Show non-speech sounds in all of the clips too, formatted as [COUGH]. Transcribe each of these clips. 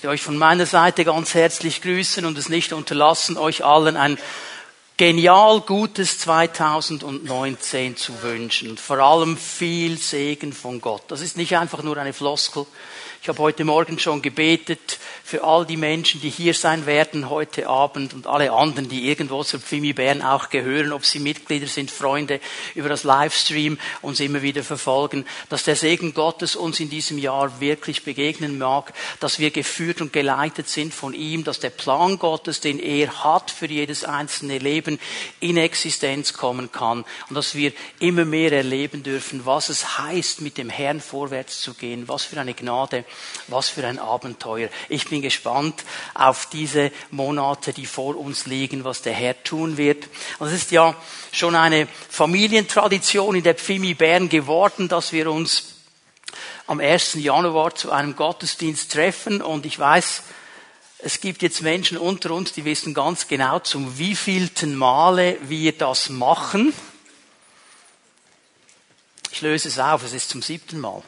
Ich möchte euch von meiner Seite ganz herzlich grüßen und es nicht unterlassen, euch allen ein genial gutes 2019 zu wünschen und vor allem viel Segen von Gott. Das ist nicht einfach nur eine Floskel. Ich habe heute Morgen schon gebetet für all die Menschen, die hier sein werden heute Abend und alle anderen, die irgendwo zur Pfimi Bern auch gehören, ob sie Mitglieder sind, Freunde über das Livestream uns immer wieder verfolgen, dass der Segen Gottes uns in diesem Jahr wirklich begegnen mag, dass wir geführt und geleitet sind von ihm, dass der Plan Gottes, den er hat für jedes einzelne Leben, in Existenz kommen kann und dass wir immer mehr erleben dürfen, was es heißt, mit dem Herrn vorwärts zu gehen, was für eine Gnade was für ein Abenteuer. Ich bin gespannt auf diese Monate, die vor uns liegen, was der Herr tun wird. Es ist ja schon eine Familientradition in der Pfimi Bern geworden, dass wir uns am 1. Januar zu einem Gottesdienst treffen. Und ich weiß, es gibt jetzt Menschen unter uns, die wissen ganz genau, zum wievielten Male wir das machen. Ich löse es auf, es ist zum siebten Mal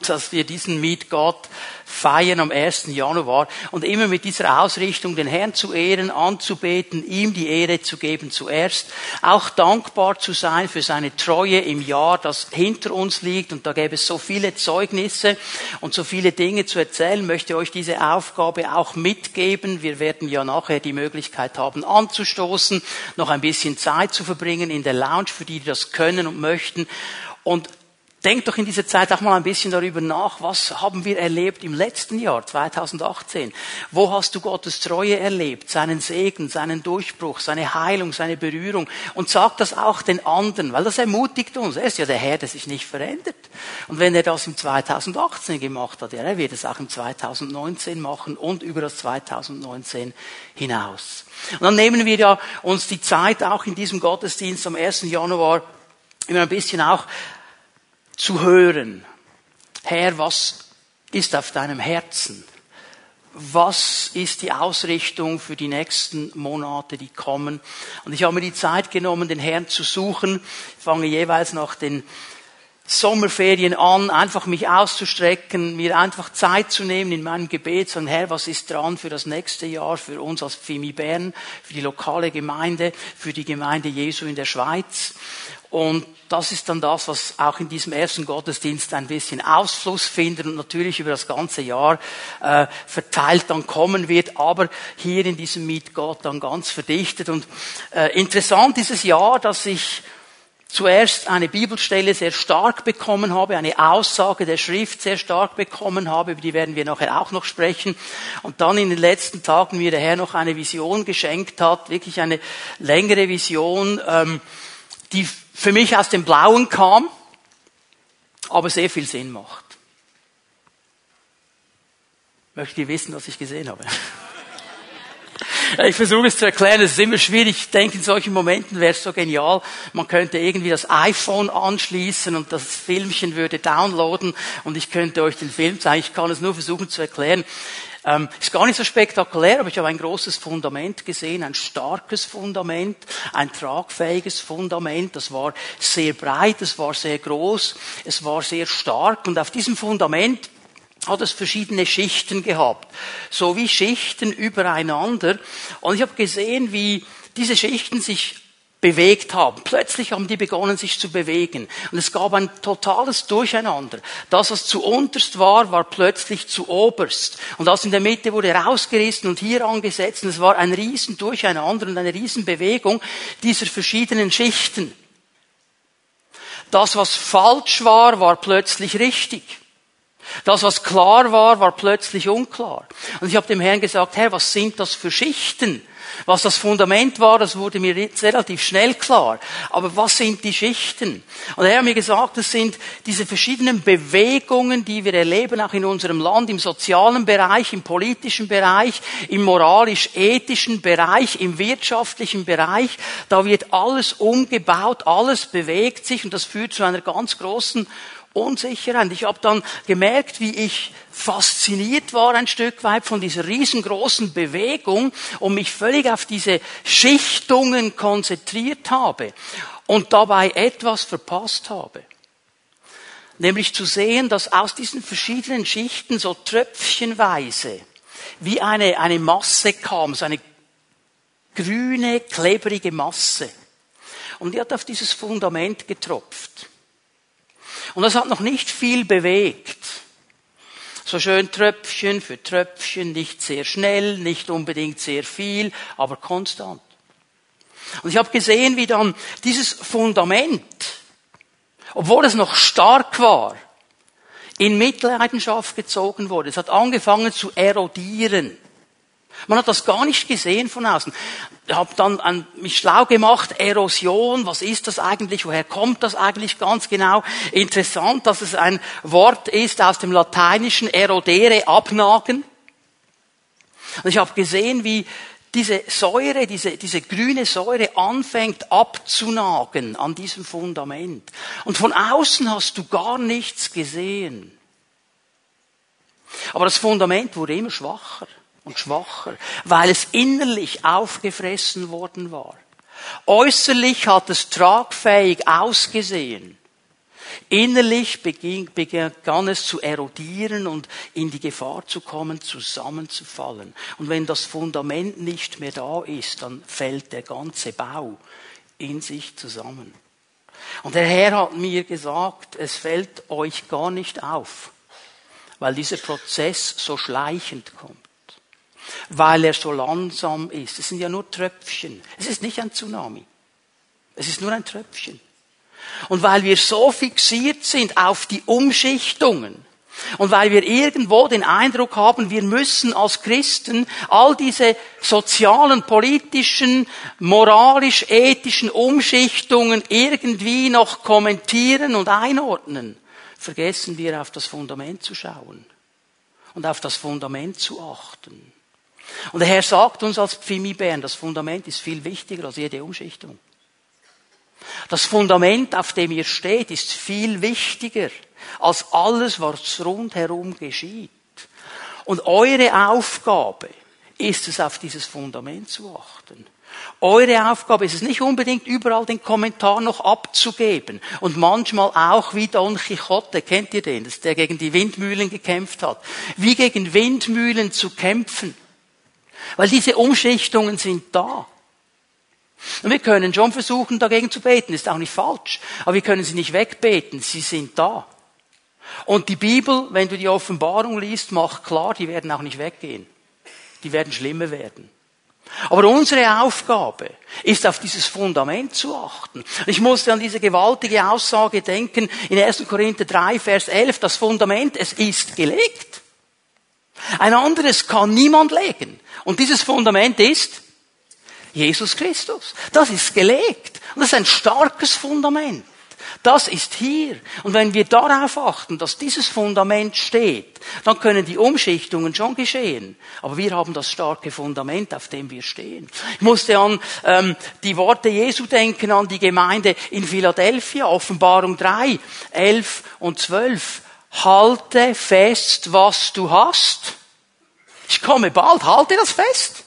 dass wir diesen Meet Gott feiern am 1. Januar und immer mit dieser Ausrichtung, den Herrn zu ehren, anzubeten, ihm die Ehre zu geben zuerst, auch dankbar zu sein für seine Treue im Jahr, das hinter uns liegt und da gäbe es so viele Zeugnisse und so viele Dinge zu erzählen, möchte euch diese Aufgabe auch mitgeben. Wir werden ja nachher die Möglichkeit haben anzustoßen, noch ein bisschen Zeit zu verbringen in der Lounge für die, die das können und möchten und Denk doch in dieser Zeit auch mal ein bisschen darüber nach, was haben wir erlebt im letzten Jahr, 2018? Wo hast du Gottes Treue erlebt, seinen Segen, seinen Durchbruch, seine Heilung, seine Berührung? Und sag das auch den anderen, weil das ermutigt uns. Er ist ja der Herr, der sich nicht verändert. Und wenn er das im 2018 gemacht hat, ja, er wird es auch im 2019 machen und über das 2019 hinaus. Und dann nehmen wir ja uns die Zeit auch in diesem Gottesdienst am 1. Januar immer ein bisschen auch zu hören. Herr, was ist auf deinem Herzen? Was ist die Ausrichtung für die nächsten Monate, die kommen? Und ich habe mir die Zeit genommen, den Herrn zu suchen. Ich fange jeweils nach den Sommerferien an, einfach mich auszustrecken, mir einfach Zeit zu nehmen in meinem Gebet, sagen, Herr, was ist dran für das nächste Jahr, für uns als Pfimi Bern, für die lokale Gemeinde, für die Gemeinde Jesu in der Schweiz. Und das ist dann das, was auch in diesem ersten Gottesdienst ein bisschen Ausfluss findet und natürlich über das ganze Jahr äh, verteilt dann kommen wird, aber hier in diesem Meet Gott dann ganz verdichtet. Und äh, interessant dieses Jahr, dass ich zuerst eine Bibelstelle sehr stark bekommen habe, eine Aussage der Schrift sehr stark bekommen habe, über die werden wir nachher auch noch sprechen, und dann in den letzten Tagen mir der Herr noch eine Vision geschenkt hat, wirklich eine längere Vision, ähm, die für mich aus dem Blauen kam, aber sehr viel Sinn macht. Möchtet ihr wissen, was ich gesehen habe? [LAUGHS] Ich versuche es zu erklären, es ist immer schwierig. Ich denke, in solchen Momenten wäre es so genial, man könnte irgendwie das iPhone anschließen und das Filmchen würde downloaden und ich könnte euch den Film zeigen. Ich kann es nur versuchen zu erklären. Ähm, ist gar nicht so spektakulär, aber ich habe ein großes Fundament gesehen, ein starkes Fundament, ein tragfähiges Fundament. Das war sehr breit, es war sehr groß, es war sehr stark und auf diesem Fundament hat es verschiedene Schichten gehabt, so wie Schichten übereinander. Und ich habe gesehen, wie diese Schichten sich bewegt haben. Plötzlich haben die begonnen, sich zu bewegen. Und es gab ein totales Durcheinander. Das, was zu unterst war, war plötzlich zu oberst. Und das in der Mitte wurde rausgerissen und hier angesetzt. Und es war ein riesen Durcheinander und eine riesen Bewegung dieser verschiedenen Schichten. Das, was falsch war, war plötzlich richtig. Das, was klar war, war plötzlich unklar. Und ich habe dem Herrn gesagt, Herr, was sind das für Schichten? Was das Fundament war, das wurde mir jetzt relativ schnell klar. Aber was sind die Schichten? Und er hat mir gesagt, das sind diese verschiedenen Bewegungen, die wir erleben, auch in unserem Land, im sozialen Bereich, im politischen Bereich, im moralisch-ethischen Bereich, im wirtschaftlichen Bereich. Da wird alles umgebaut, alles bewegt sich und das führt zu einer ganz großen Unsicherheit. Ich habe dann gemerkt, wie ich fasziniert war ein Stück weit von dieser riesengroßen Bewegung und mich völlig auf diese Schichtungen konzentriert habe und dabei etwas verpasst habe. Nämlich zu sehen, dass aus diesen verschiedenen Schichten so tröpfchenweise wie eine, eine Masse kam, so eine grüne, klebrige Masse. Und die hat auf dieses Fundament getropft. Und das hat noch nicht viel bewegt. So schön Tröpfchen für Tröpfchen, nicht sehr schnell, nicht unbedingt sehr viel, aber konstant. Und ich habe gesehen, wie dann dieses Fundament, obwohl es noch stark war, in Mitleidenschaft gezogen wurde. Es hat angefangen zu erodieren. Man hat das gar nicht gesehen von außen. Ich habe dann an mich schlau gemacht, Erosion, was ist das eigentlich, woher kommt das eigentlich ganz genau? Interessant, dass es ein Wort ist aus dem Lateinischen, erodere, abnagen. Und ich habe gesehen, wie diese Säure, diese, diese grüne Säure anfängt abzunagen an diesem Fundament. Und von außen hast du gar nichts gesehen. Aber das Fundament wurde immer schwacher und schwacher, weil es innerlich aufgefressen worden war. Äußerlich hat es tragfähig ausgesehen. Innerlich begann es zu erodieren und in die Gefahr zu kommen, zusammenzufallen. Und wenn das Fundament nicht mehr da ist, dann fällt der ganze Bau in sich zusammen. Und der Herr hat mir gesagt, es fällt euch gar nicht auf, weil dieser Prozess so schleichend kommt weil er so langsam ist. Es sind ja nur Tröpfchen. Es ist nicht ein Tsunami. Es ist nur ein Tröpfchen. Und weil wir so fixiert sind auf die Umschichtungen und weil wir irgendwo den Eindruck haben, wir müssen als Christen all diese sozialen, politischen, moralisch-ethischen Umschichtungen irgendwie noch kommentieren und einordnen, vergessen wir auf das Fundament zu schauen und auf das Fundament zu achten. Und der Herr sagt uns als Pfimi-Bären, das Fundament ist viel wichtiger als jede Umschichtung. Das Fundament, auf dem ihr steht, ist viel wichtiger als alles, was rundherum geschieht. Und eure Aufgabe ist es, auf dieses Fundament zu achten. Eure Aufgabe ist es nicht unbedingt überall den Kommentar noch abzugeben und manchmal auch wie Don Quixote, kennt ihr den, der gegen die Windmühlen gekämpft hat, wie gegen Windmühlen zu kämpfen. Weil diese Umschichtungen sind da. Und wir können schon versuchen, dagegen zu beten, ist auch nicht falsch. Aber wir können sie nicht wegbeten, sie sind da. Und die Bibel, wenn du die Offenbarung liest, macht klar, die werden auch nicht weggehen. Die werden schlimmer werden. Aber unsere Aufgabe ist, auf dieses Fundament zu achten. Ich musste an diese gewaltige Aussage denken in 1. Korinther 3, Vers 11. Das Fundament, es ist gelegt. Ein anderes kann niemand legen. Und dieses Fundament ist Jesus Christus. Das ist gelegt. Und das ist ein starkes Fundament. Das ist hier. Und wenn wir darauf achten, dass dieses Fundament steht, dann können die Umschichtungen schon geschehen. Aber wir haben das starke Fundament, auf dem wir stehen. Ich musste an ähm, die Worte Jesu denken, an die Gemeinde in Philadelphia, Offenbarung 3, 11 und 12. Halte fest, was du hast. Ich komme bald, halte das fest.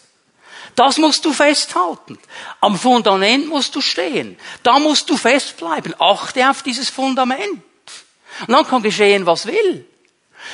Das musst du festhalten. Am Fundament musst du stehen. Da musst du festbleiben. Achte auf dieses Fundament. Und dann kann geschehen, was will.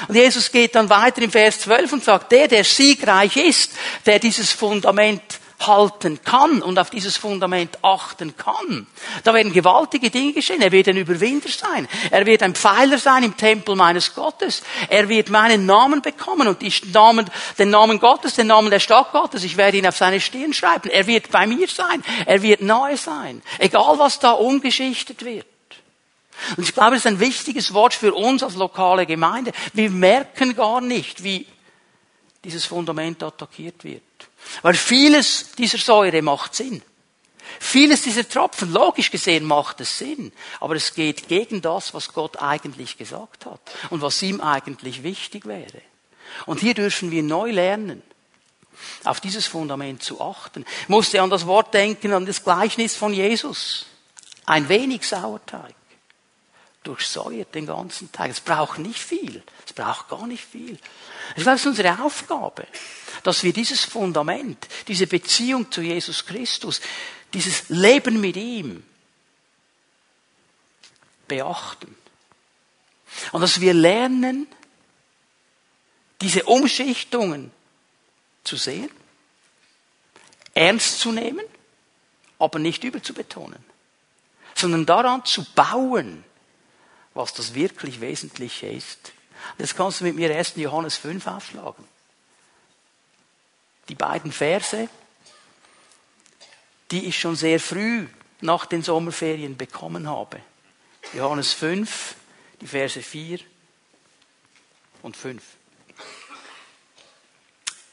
Und Jesus geht dann weiter im Vers 12 und sagt, der, der siegreich ist, der dieses Fundament halten kann und auf dieses Fundament achten kann. Da werden gewaltige Dinge geschehen. Er wird ein Überwinder sein. Er wird ein Pfeiler sein im Tempel meines Gottes. Er wird meinen Namen bekommen und Namen, den Namen Gottes, den Namen der Stadt Gottes. Ich werde ihn auf seine Stirn schreiben. Er wird bei mir sein. Er wird nahe sein. Egal was da umgeschichtet wird. Und ich glaube, das ist ein wichtiges Wort für uns als lokale Gemeinde. Wir merken gar nicht, wie dieses Fundament attackiert wird. Weil vieles dieser Säure macht Sinn. Vieles dieser Tropfen, logisch gesehen, macht es Sinn. Aber es geht gegen das, was Gott eigentlich gesagt hat und was ihm eigentlich wichtig wäre. Und hier dürfen wir neu lernen, auf dieses Fundament zu achten. Ich musste an das Wort denken, an das Gleichnis von Jesus. Ein wenig Sauerteig durchsäuert den ganzen Teig. Es braucht nicht viel. Es braucht gar nicht viel. Ich glaube, es ist unsere Aufgabe, dass wir dieses Fundament, diese Beziehung zu Jesus Christus, dieses Leben mit ihm beachten. Und dass wir lernen, diese Umschichtungen zu sehen, ernst zu nehmen, aber nicht überzubetonen, sondern daran zu bauen, was das wirklich Wesentliche ist. Das kannst du mit mir 1. Johannes 5 aufschlagen. Die beiden Verse, die ich schon sehr früh nach den Sommerferien bekommen habe. Johannes 5, die Verse 4 und 5.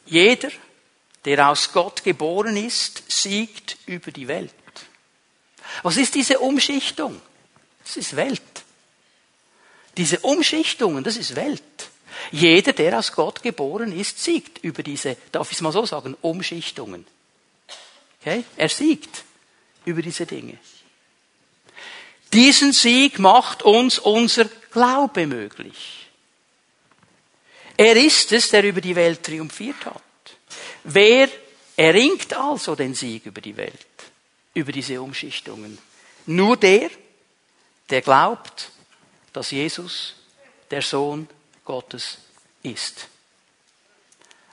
Jeder, der aus Gott geboren ist, siegt über die Welt. Was ist diese Umschichtung? Das ist Welt. Diese Umschichtungen, das ist Welt. Jeder, der aus Gott geboren ist, siegt über diese, darf ich es mal so sagen, Umschichtungen. Okay? Er siegt über diese Dinge. Diesen Sieg macht uns unser Glaube möglich. Er ist es, der über die Welt triumphiert hat. Wer erringt also den Sieg über die Welt, über diese Umschichtungen? Nur der, der glaubt, dass Jesus der Sohn Gottes ist.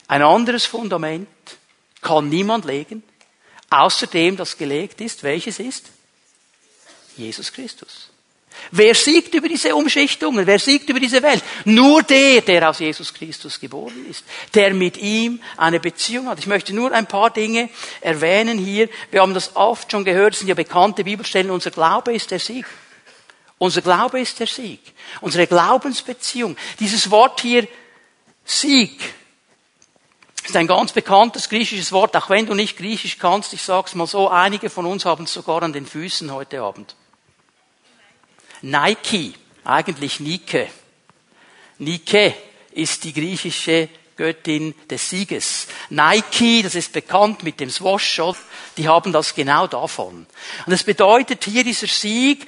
Ein anderes Fundament kann niemand legen, außer dem, das gelegt ist. Welches ist? Jesus Christus. Wer siegt über diese Umschichtungen? Wer siegt über diese Welt? Nur der, der aus Jesus Christus geboren ist, der mit ihm eine Beziehung hat. Ich möchte nur ein paar Dinge erwähnen hier. Wir haben das oft schon gehört, es sind ja bekannte Bibelstellen. Unser Glaube ist der Sieg. Unser Glaube ist der Sieg. Unsere Glaubensbeziehung. Dieses Wort hier, Sieg, ist ein ganz bekanntes griechisches Wort, auch wenn du nicht griechisch kannst. Ich sag's mal so, einige von uns haben es sogar an den Füßen heute Abend. Nike, eigentlich Nike. Nike ist die griechische Göttin des Sieges. Nike, das ist bekannt mit dem Swash, die haben das genau davon. Und es bedeutet hier dieser Sieg,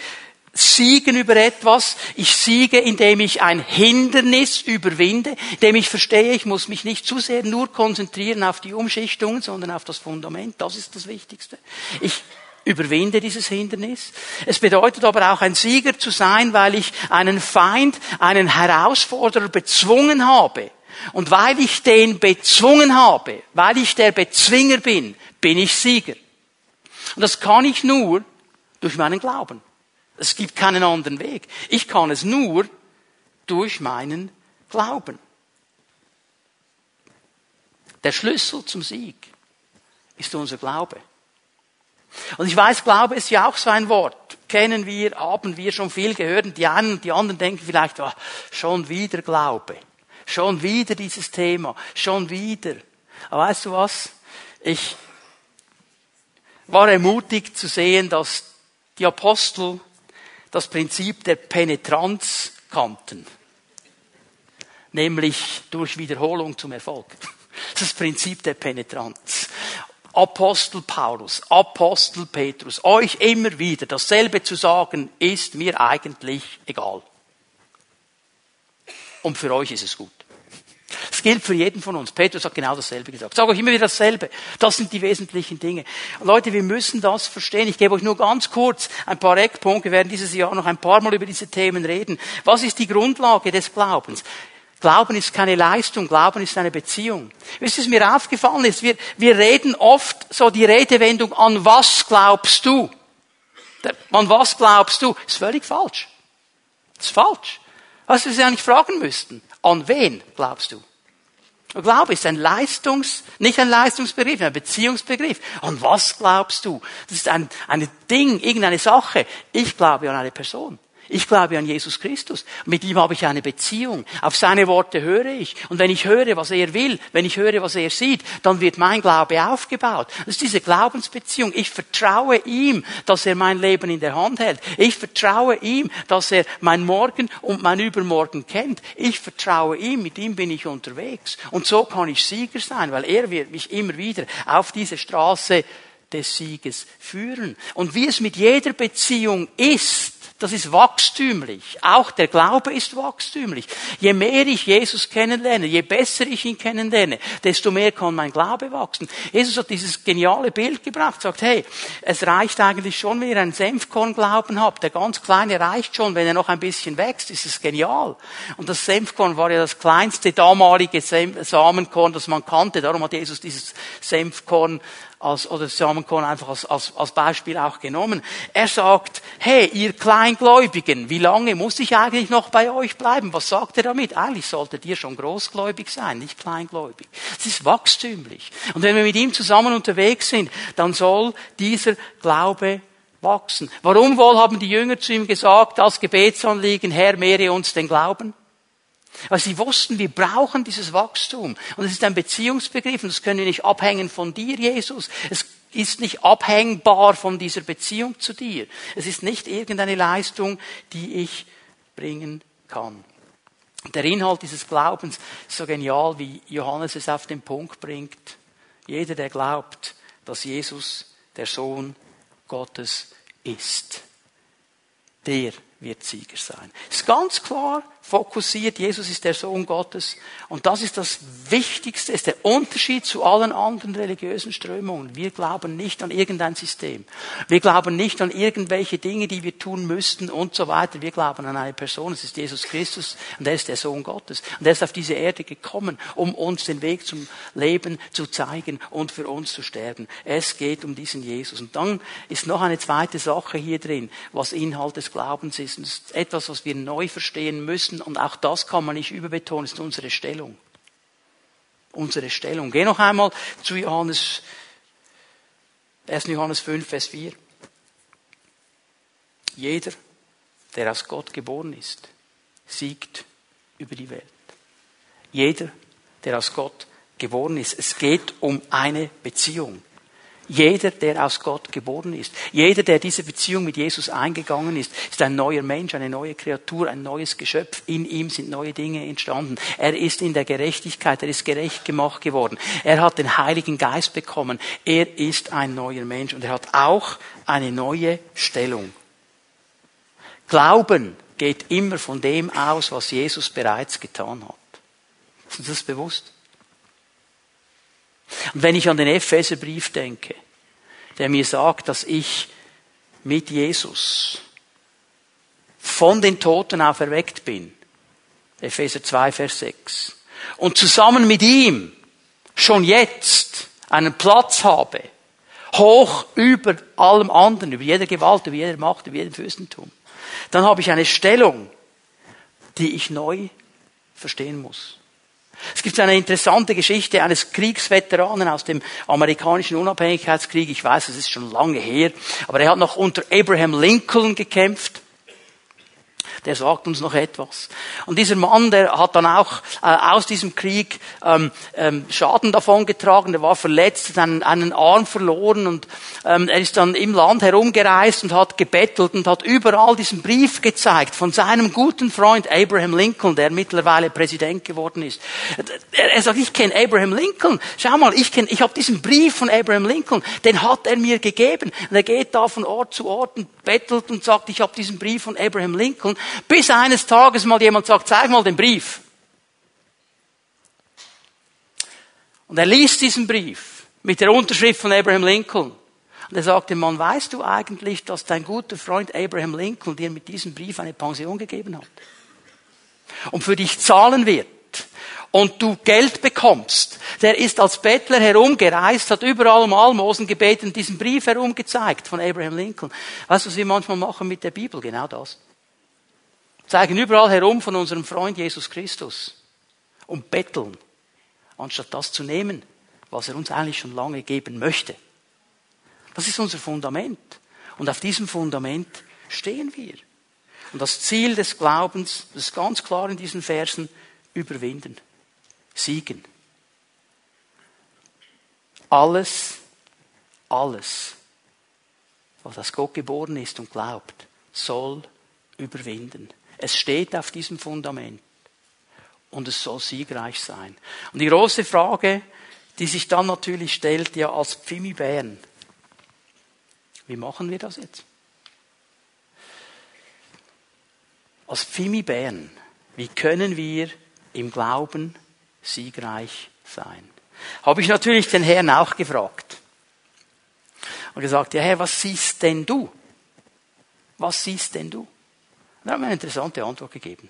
Siegen über etwas. Ich siege, indem ich ein Hindernis überwinde, indem ich verstehe, ich muss mich nicht zu sehr nur konzentrieren auf die Umschichtungen, sondern auf das Fundament. Das ist das Wichtigste. Ich überwinde dieses Hindernis. Es bedeutet aber auch ein Sieger zu sein, weil ich einen Feind, einen Herausforderer bezwungen habe. Und weil ich den bezwungen habe, weil ich der Bezwinger bin, bin ich Sieger. Und das kann ich nur durch meinen Glauben. Es gibt keinen anderen Weg. Ich kann es nur durch meinen Glauben. Der Schlüssel zum Sieg ist unser Glaube. Und ich weiß, Glaube ist ja auch so ein Wort. Kennen wir, haben wir schon viel gehört. Und die einen und die anderen denken vielleicht, oh, schon wieder Glaube. Schon wieder dieses Thema. Schon wieder. Aber weißt du was? Ich war ermutigt zu sehen, dass die Apostel das Prinzip der Penetranz kannten. Nämlich durch Wiederholung zum Erfolg. Das Prinzip der Penetranz. Apostel Paulus, Apostel Petrus, euch immer wieder dasselbe zu sagen, ist mir eigentlich egal. Und für euch ist es gut. Das gilt für jeden von uns. Petrus hat genau dasselbe gesagt. Sage euch immer wieder dasselbe. Das sind die wesentlichen Dinge. Leute, wir müssen das verstehen. Ich gebe euch nur ganz kurz ein paar Eckpunkte. Wir werden dieses Jahr noch ein paar Mal über diese Themen reden. Was ist die Grundlage des Glaubens? Glauben ist keine Leistung, Glauben ist eine Beziehung. Wisst ihr, was mir aufgefallen ist? Wir, wir reden oft so die Redewendung, an was glaubst du? An was glaubst du? Ist völlig falsch. Ist falsch. Was wir sie eigentlich fragen müssten. An wen glaubst du? Glaube ist ein Leistungs, nicht ein Leistungsbegriff, ein Beziehungsbegriff. An was glaubst du? Das ist ein, ein Ding, irgendeine Sache. Ich glaube an eine Person. Ich glaube an Jesus Christus. Mit ihm habe ich eine Beziehung. Auf seine Worte höre ich. Und wenn ich höre, was er will, wenn ich höre, was er sieht, dann wird mein Glaube aufgebaut. Das ist diese Glaubensbeziehung. Ich vertraue ihm, dass er mein Leben in der Hand hält. Ich vertraue ihm, dass er mein Morgen und mein Übermorgen kennt. Ich vertraue ihm, mit ihm bin ich unterwegs. Und so kann ich Sieger sein, weil er wird mich immer wieder auf diese Straße des Sieges führen. Und wie es mit jeder Beziehung ist, Das ist wachstümlich. Auch der Glaube ist wachstümlich. Je mehr ich Jesus kennenlerne, je besser ich ihn kennenlerne, desto mehr kann mein Glaube wachsen. Jesus hat dieses geniale Bild gebracht, sagt, hey, es reicht eigentlich schon, wenn ihr einen Senfkorn-Glauben habt. Der ganz kleine reicht schon, wenn er noch ein bisschen wächst, ist es genial. Und das Senfkorn war ja das kleinste damalige Samenkorn, das man kannte. Darum hat Jesus dieses Senfkorn als, oder Samenkorn einfach als, als, als Beispiel auch genommen. Er sagt, hey, ihr Kleingläubigen, wie lange muss ich eigentlich noch bei euch bleiben? Was sagt er damit? Eigentlich solltet ihr schon großgläubig sein, nicht kleingläubig. Es ist wachstümlich. Und wenn wir mit ihm zusammen unterwegs sind, dann soll dieser Glaube wachsen. Warum wohl haben die Jünger zu ihm gesagt, als Gebetsanliegen, Herr, mehre uns den Glauben? Weil sie wussten, wir brauchen dieses Wachstum. Und es ist ein Beziehungsbegriff und das können wir nicht abhängen von dir, Jesus. Es ist nicht abhängbar von dieser Beziehung zu dir. Es ist nicht irgendeine Leistung, die ich bringen kann. Der Inhalt dieses Glaubens ist so genial, wie Johannes es auf den Punkt bringt. Jeder, der glaubt, dass Jesus der Sohn Gottes ist, der wird Sieger sein. Ist ganz klar fokussiert, Jesus ist der Sohn Gottes. Und das ist das Wichtigste, ist der Unterschied zu allen anderen religiösen Strömungen. Wir glauben nicht an irgendein System. Wir glauben nicht an irgendwelche Dinge, die wir tun müssten und so weiter. Wir glauben an eine Person, es ist Jesus Christus und er ist der Sohn Gottes. Und er ist auf diese Erde gekommen, um uns den Weg zum Leben zu zeigen und für uns zu sterben. Es geht um diesen Jesus. Und dann ist noch eine zweite Sache hier drin, was Inhalt des Glaubens ist. Und das ist etwas, was wir neu verstehen müssen und auch das kann man nicht überbetonen, ist unsere Stellung. Unsere Stellung. Geh noch einmal zu Johannes, 1. Johannes 5, Vers 4. Jeder, der aus Gott geboren ist, siegt über die Welt. Jeder, der aus Gott geboren ist. Es geht um eine Beziehung. Jeder, der aus Gott geboren ist, jeder, der diese Beziehung mit Jesus eingegangen ist, ist ein neuer Mensch, eine neue Kreatur, ein neues Geschöpf. In ihm sind neue Dinge entstanden. Er ist in der Gerechtigkeit, er ist gerecht gemacht geworden. Er hat den Heiligen Geist bekommen. Er ist ein neuer Mensch und er hat auch eine neue Stellung. Glauben geht immer von dem aus, was Jesus bereits getan hat. Ist uns das bewusst? Und wenn ich an den Epheserbrief denke, der mir sagt, dass ich mit Jesus von den Toten auferweckt bin, Epheser 2, Vers 6, und zusammen mit ihm schon jetzt einen Platz habe, hoch über allem anderen, über jeder Gewalt, über jeder Macht, über jedem Fürstentum, dann habe ich eine Stellung, die ich neu verstehen muss. Es gibt eine interessante Geschichte eines Kriegsveteranen aus dem amerikanischen Unabhängigkeitskrieg. Ich weiß, es ist schon lange her, aber er hat noch unter Abraham Lincoln gekämpft der sagt uns noch etwas. Und dieser Mann, der hat dann auch äh, aus diesem Krieg ähm, ähm, Schaden davongetragen, der war verletzt, hat einen, einen Arm verloren und ähm, er ist dann im Land herumgereist und hat gebettelt und hat überall diesen Brief gezeigt von seinem guten Freund Abraham Lincoln, der mittlerweile Präsident geworden ist. Er, er sagt, ich kenne Abraham Lincoln. Schau mal, ich kenne, ich habe diesen Brief von Abraham Lincoln, den hat er mir gegeben. Und er geht da von Ort zu Ort und bettelt und sagt, ich habe diesen Brief von Abraham Lincoln. Bis eines Tages mal jemand sagt, zeig mal den Brief. Und er liest diesen Brief mit der Unterschrift von Abraham Lincoln. Und er sagt dem Mann, weißt du eigentlich, dass dein guter Freund Abraham Lincoln dir mit diesem Brief eine Pension gegeben hat? Und für dich zahlen wird und du Geld bekommst. Der ist als Bettler herumgereist, hat überall um Almosen gebeten, diesen Brief herumgezeigt von Abraham Lincoln. Weißt du, was wir manchmal machen mit der Bibel? Genau das zeigen überall herum von unserem Freund Jesus Christus und betteln, anstatt das zu nehmen, was er uns eigentlich schon lange geben möchte. Das ist unser Fundament. Und auf diesem Fundament stehen wir. Und das Ziel des Glaubens, das ist ganz klar in diesen Versen, überwinden, siegen. Alles, alles, was aus Gott geboren ist und glaubt, soll überwinden. Es steht auf diesem Fundament. Und es soll siegreich sein. Und die große Frage, die sich dann natürlich stellt, ja als Pfimi Bern, wie machen wir das jetzt? als Pfimi Bern, wie können wir im Glauben siegreich sein? Habe ich natürlich den Herrn auch gefragt. Und gesagt, ja Herr, was siehst denn du? Was siehst denn du? Und er hat mir eine interessante Antwort gegeben.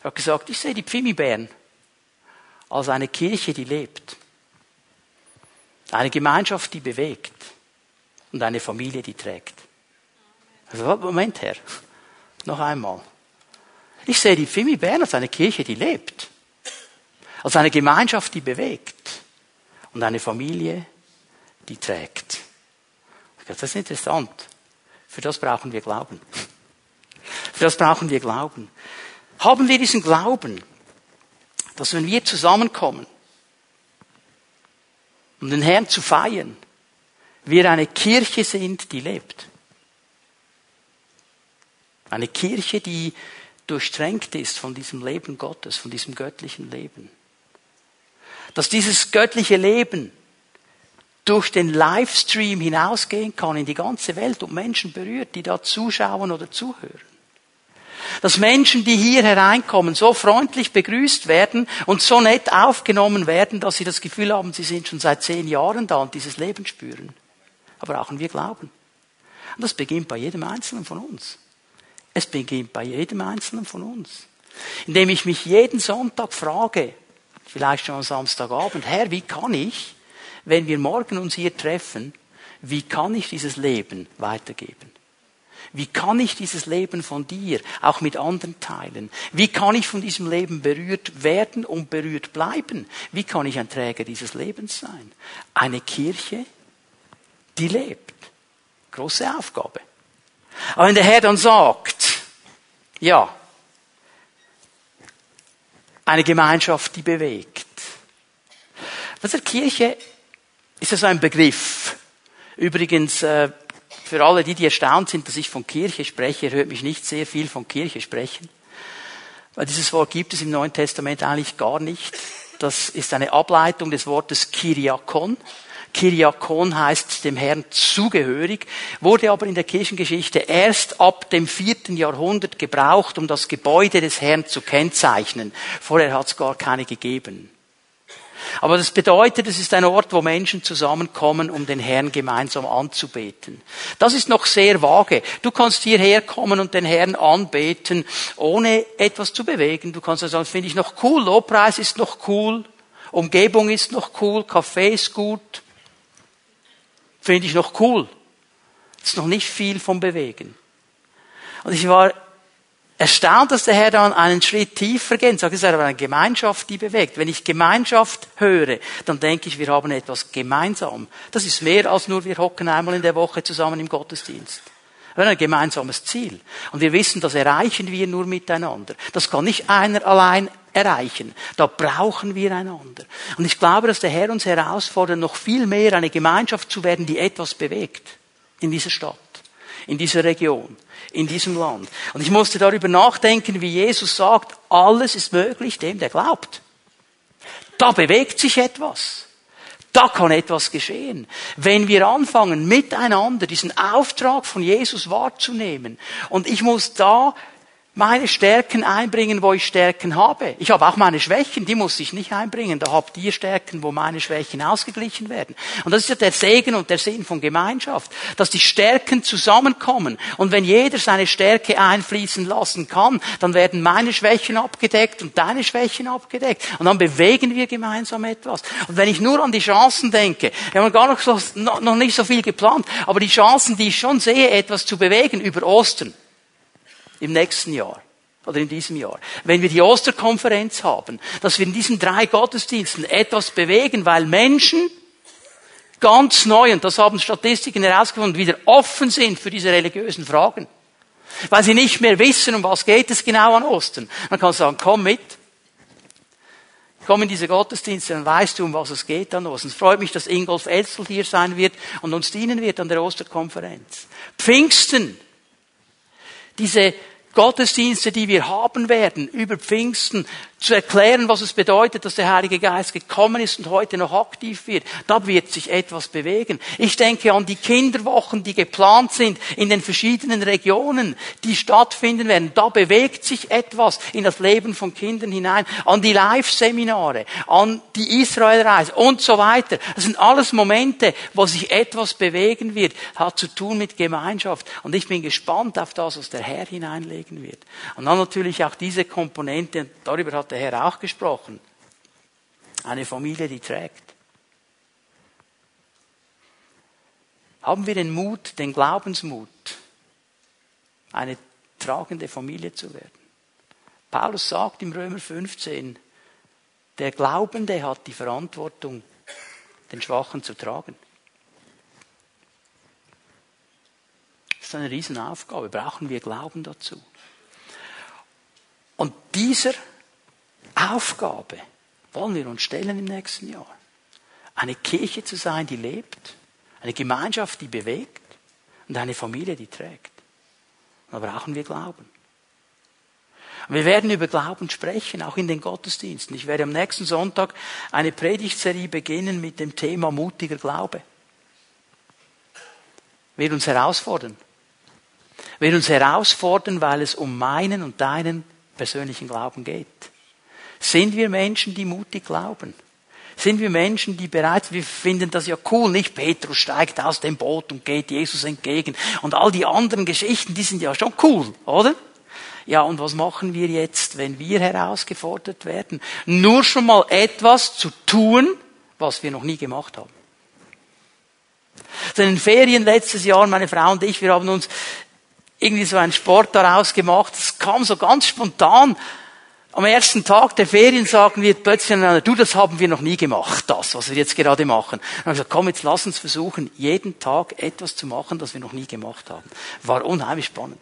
Er hat gesagt, ich sehe die Pfimi-Bären als eine Kirche, die lebt. Eine Gemeinschaft, die bewegt. Und eine Familie, die trägt. Also, Moment, Herr. Noch einmal. Ich sehe die Pfimi Bern als eine Kirche, die lebt. Als eine Gemeinschaft, die bewegt. Und eine Familie, die trägt. Das ist interessant. Für das brauchen wir Glauben. Für das brauchen wir Glauben. Haben wir diesen Glauben, dass wenn wir zusammenkommen, um den Herrn zu feiern, wir eine Kirche sind, die lebt. Eine Kirche, die durchtränkt ist von diesem Leben Gottes, von diesem göttlichen Leben. Dass dieses göttliche Leben durch den Livestream hinausgehen kann in die ganze Welt und Menschen berührt, die da zuschauen oder zuhören. Dass Menschen, die hier hereinkommen, so freundlich begrüßt werden und so nett aufgenommen werden, dass sie das Gefühl haben, sie sind schon seit zehn Jahren da und dieses Leben spüren. Aber brauchen wir Glauben. Und das beginnt bei jedem Einzelnen von uns. Es beginnt bei jedem Einzelnen von uns. Indem ich mich jeden Sonntag frage, vielleicht schon am Samstagabend, Herr, wie kann ich, wenn wir morgen uns hier treffen, wie kann ich dieses Leben weitergeben? Wie kann ich dieses Leben von dir auch mit anderen teilen? Wie kann ich von diesem Leben berührt werden und berührt bleiben? Wie kann ich ein Träger dieses Lebens sein? Eine Kirche, die lebt. Große Aufgabe. Aber wenn der Herr dann sagt, ja, eine Gemeinschaft, die bewegt. Was der Kirche ist ja so ein Begriff. Übrigens, äh, für alle die, die erstaunt sind, dass ich von Kirche spreche, hört mich nicht sehr viel von Kirche sprechen. Weil dieses Wort gibt es im Neuen Testament eigentlich gar nicht. Das ist eine Ableitung des Wortes Kyriakon. Kyriakon heißt dem Herrn zugehörig, wurde aber in der Kirchengeschichte erst ab dem vierten Jahrhundert gebraucht, um das Gebäude des Herrn zu kennzeichnen. Vorher hat es gar keine gegeben. Aber das bedeutet, es ist ein Ort, wo Menschen zusammenkommen, um den Herrn gemeinsam anzubeten. Das ist noch sehr vage. Du kannst hierher kommen und den Herrn anbeten, ohne etwas zu bewegen. Du kannst sagen, finde ich noch cool, Lobpreis ist noch cool, Umgebung ist noch cool, Kaffee ist gut. Finde ich noch cool. Das ist noch nicht viel vom Bewegen. Und ich war erstaunt, dass der Herr dann einen Schritt tiefer geht sagt, es ist aber eine Gemeinschaft, die bewegt. Wenn ich Gemeinschaft höre, dann denke ich, wir haben etwas gemeinsam. Das ist mehr als nur wir hocken einmal in der Woche zusammen im Gottesdienst. Wir haben ein gemeinsames Ziel. Und wir wissen, das erreichen wir nur miteinander. Das kann nicht einer allein erreichen. Da brauchen wir einander. Und ich glaube, dass der Herr uns herausfordert, noch viel mehr eine Gemeinschaft zu werden, die etwas bewegt. In dieser Stadt, in dieser Region, in diesem Land. Und ich musste darüber nachdenken, wie Jesus sagt, alles ist möglich dem, der glaubt. Da bewegt sich etwas. Da kann etwas geschehen. Wenn wir anfangen, miteinander diesen Auftrag von Jesus wahrzunehmen. Und ich muss da meine Stärken einbringen, wo ich Stärken habe. Ich habe auch meine Schwächen, die muss ich nicht einbringen. Da habt ihr Stärken, wo meine Schwächen ausgeglichen werden. Und das ist ja der Segen und der Sinn von Gemeinschaft, dass die Stärken zusammenkommen. Und wenn jeder seine Stärke einfließen lassen kann, dann werden meine Schwächen abgedeckt und deine Schwächen abgedeckt. Und dann bewegen wir gemeinsam etwas. Und wenn ich nur an die Chancen denke, wir haben gar noch, so, noch nicht so viel geplant, aber die Chancen, die ich schon sehe, etwas zu bewegen über Ostern, im nächsten Jahr oder in diesem Jahr. Wenn wir die Osterkonferenz haben, dass wir in diesen drei Gottesdiensten etwas bewegen, weil Menschen ganz neu, und das haben Statistiken herausgefunden, wieder offen sind für diese religiösen Fragen. Weil sie nicht mehr wissen, um was geht es genau an Ostern. Man kann sagen, komm mit. Komm in diese Gottesdienste, dann weißt du, um was es geht an Ostern. Es freut mich, dass Ingolf Elzel hier sein wird und uns dienen wird an der Osterkonferenz. Pfingsten diese Gottesdienste, die wir haben werden über Pfingsten, zu erklären, was es bedeutet, dass der Heilige Geist gekommen ist und heute noch aktiv wird. Da wird sich etwas bewegen. Ich denke an die Kinderwochen, die geplant sind in den verschiedenen Regionen, die stattfinden werden. Da bewegt sich etwas in das Leben von Kindern hinein. An die Live-Seminare, an die Israelreise und so weiter. Das sind alles Momente, wo sich etwas bewegen wird. Hat zu tun mit Gemeinschaft. Und ich bin gespannt auf das, was der Herr hineinlegen wird. Und dann natürlich auch diese Komponente, darüber hat der Herr auch gesprochen. Eine Familie, die trägt. Haben wir den Mut, den Glaubensmut, eine tragende Familie zu werden? Paulus sagt im Römer 15, der Glaubende hat die Verantwortung, den Schwachen zu tragen. Das ist eine Riesenaufgabe. Brauchen wir Glauben dazu? Und dieser Aufgabe wollen wir uns stellen im nächsten Jahr. Eine Kirche zu sein, die lebt, eine Gemeinschaft, die bewegt und eine Familie, die trägt. Da brauchen wir Glauben. Wir werden über Glauben sprechen, auch in den Gottesdiensten. Ich werde am nächsten Sonntag eine Predigtserie beginnen mit dem Thema mutiger Glaube. Wird uns herausfordern. Wird uns herausfordern, weil es um meinen und deinen persönlichen Glauben geht. Sind wir Menschen, die mutig glauben? Sind wir Menschen, die bereit, wir finden das ja cool, nicht? Petrus steigt aus dem Boot und geht Jesus entgegen. Und all die anderen Geschichten, die sind ja schon cool, oder? Ja, und was machen wir jetzt, wenn wir herausgefordert werden? Nur schon mal etwas zu tun, was wir noch nie gemacht haben. In den Ferien letztes Jahr, meine Frau und ich, wir haben uns irgendwie so einen Sport daraus gemacht. Es kam so ganz spontan am ersten Tag der Ferien sagen wir plötzlich du, das haben wir noch nie gemacht, das, was wir jetzt gerade machen. Und haben gesagt, komm, jetzt lass uns versuchen, jeden Tag etwas zu machen, das wir noch nie gemacht haben. War unheimlich spannend.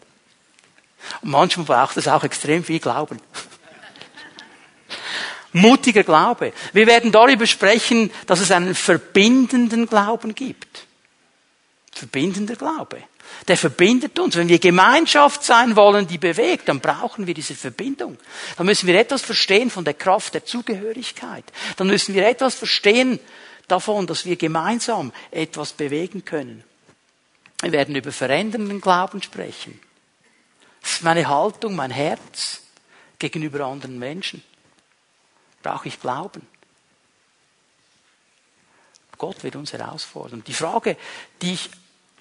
Und manchmal braucht es auch extrem viel Glauben. [LAUGHS] Mutiger Glaube. Wir werden darüber sprechen, dass es einen verbindenden Glauben gibt. Verbindender Glaube. Der verbindet uns. Wenn wir Gemeinschaft sein wollen, die bewegt, dann brauchen wir diese Verbindung. Dann müssen wir etwas verstehen von der Kraft der Zugehörigkeit. Dann müssen wir etwas verstehen davon, dass wir gemeinsam etwas bewegen können. Wir werden über verändernden Glauben sprechen. Das ist meine Haltung, mein Herz gegenüber anderen Menschen. Brauche ich Glauben? Gott wird uns herausfordern. Die Frage, die ich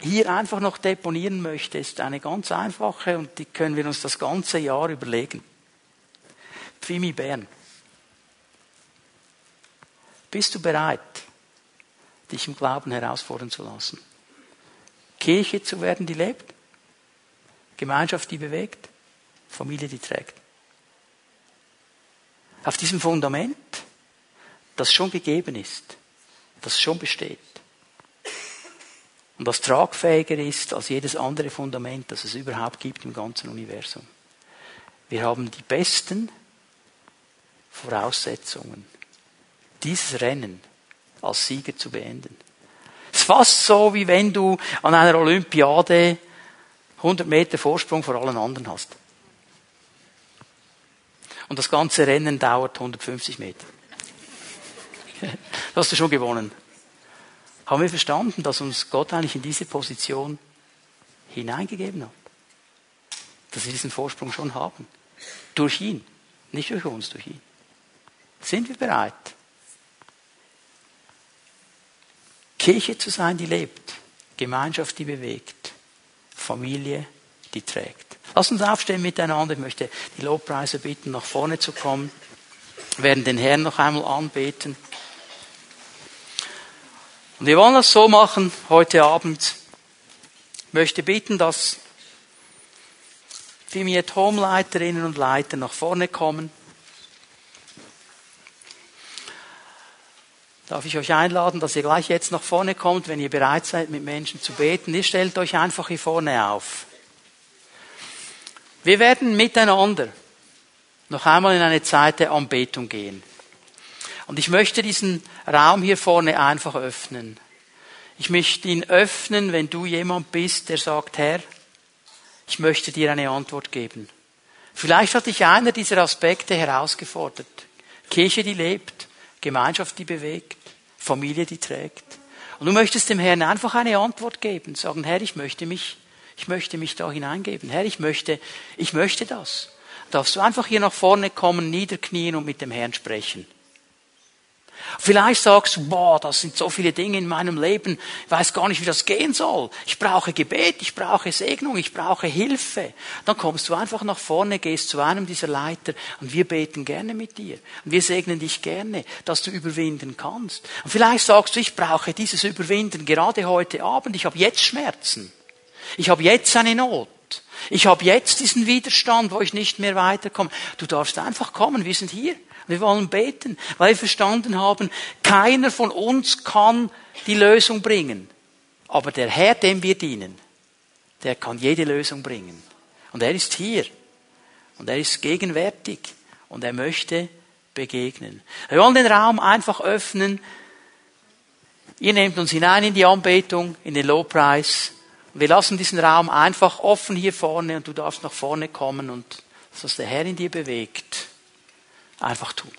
hier einfach noch deponieren möchte, ist eine ganz einfache und die können wir uns das ganze Jahr überlegen. Pfimi Bern. Bist du bereit, dich im Glauben herausfordern zu lassen? Kirche zu werden, die lebt? Gemeinschaft, die bewegt? Familie, die trägt? Auf diesem Fundament, das schon gegeben ist, das schon besteht und das tragfähiger ist als jedes andere Fundament, das es überhaupt gibt im ganzen Universum. Wir haben die besten Voraussetzungen, dieses Rennen als Sieger zu beenden. Es ist fast so, wie wenn du an einer Olympiade 100 Meter Vorsprung vor allen anderen hast. Und das ganze Rennen dauert 150 Meter. [LAUGHS] Das hast du schon gewonnen. Haben wir verstanden, dass uns Gott eigentlich in diese Position hineingegeben hat? Dass wir diesen Vorsprung schon haben. Durch ihn. Nicht durch uns, durch ihn. Sind wir bereit? Kirche zu sein, die lebt. Gemeinschaft, die bewegt. Familie, die trägt. Lass uns aufstehen miteinander. Ich möchte die Lobpreise bitten, nach vorne zu kommen. Wir werden den Herrn noch einmal anbeten. Und wir wollen das so machen heute Abend. Ich möchte bitten, dass die mir Home-Leiterinnen und Leiter nach vorne kommen. Darf ich euch einladen, dass ihr gleich jetzt nach vorne kommt, wenn ihr bereit seid, mit Menschen zu beten. Ihr stellt euch einfach hier vorne auf. Wir werden miteinander noch einmal in eine Zeit der Anbetung gehen. Und ich möchte diesen Raum hier vorne einfach öffnen. Ich möchte ihn öffnen, wenn du jemand bist, der sagt, Herr, ich möchte dir eine Antwort geben. Vielleicht hat dich einer dieser Aspekte herausgefordert. Kirche, die lebt, Gemeinschaft, die bewegt, Familie, die trägt. Und du möchtest dem Herrn einfach eine Antwort geben, sagen, Herr, ich möchte mich, ich möchte mich da hineingeben. Herr, ich möchte, ich möchte das. Darfst du einfach hier nach vorne kommen, niederknien und mit dem Herrn sprechen. Vielleicht sagst du, boah, das sind so viele Dinge in meinem Leben, ich weiß gar nicht, wie das gehen soll. Ich brauche Gebet, ich brauche Segnung, ich brauche Hilfe. Dann kommst du einfach nach vorne, gehst zu einem dieser Leiter und wir beten gerne mit dir. Und wir segnen dich gerne, dass du überwinden kannst. Und vielleicht sagst du, ich brauche dieses Überwinden gerade heute Abend, ich habe jetzt Schmerzen. Ich habe jetzt eine Not. Ich habe jetzt diesen Widerstand, wo ich nicht mehr weiterkomme. Du darfst einfach kommen, wir sind hier. Wir wollen beten, weil wir verstanden haben, keiner von uns kann die Lösung bringen. Aber der Herr, dem wir dienen, der kann jede Lösung bringen. Und er ist hier. Und er ist gegenwärtig. Und er möchte begegnen. Wir wollen den Raum einfach öffnen. Ihr nehmt uns hinein in die Anbetung, in den Lobpreis. Und wir lassen diesen Raum einfach offen hier vorne und du darfst nach vorne kommen und das, was der Herr in dir bewegt, einfach tun.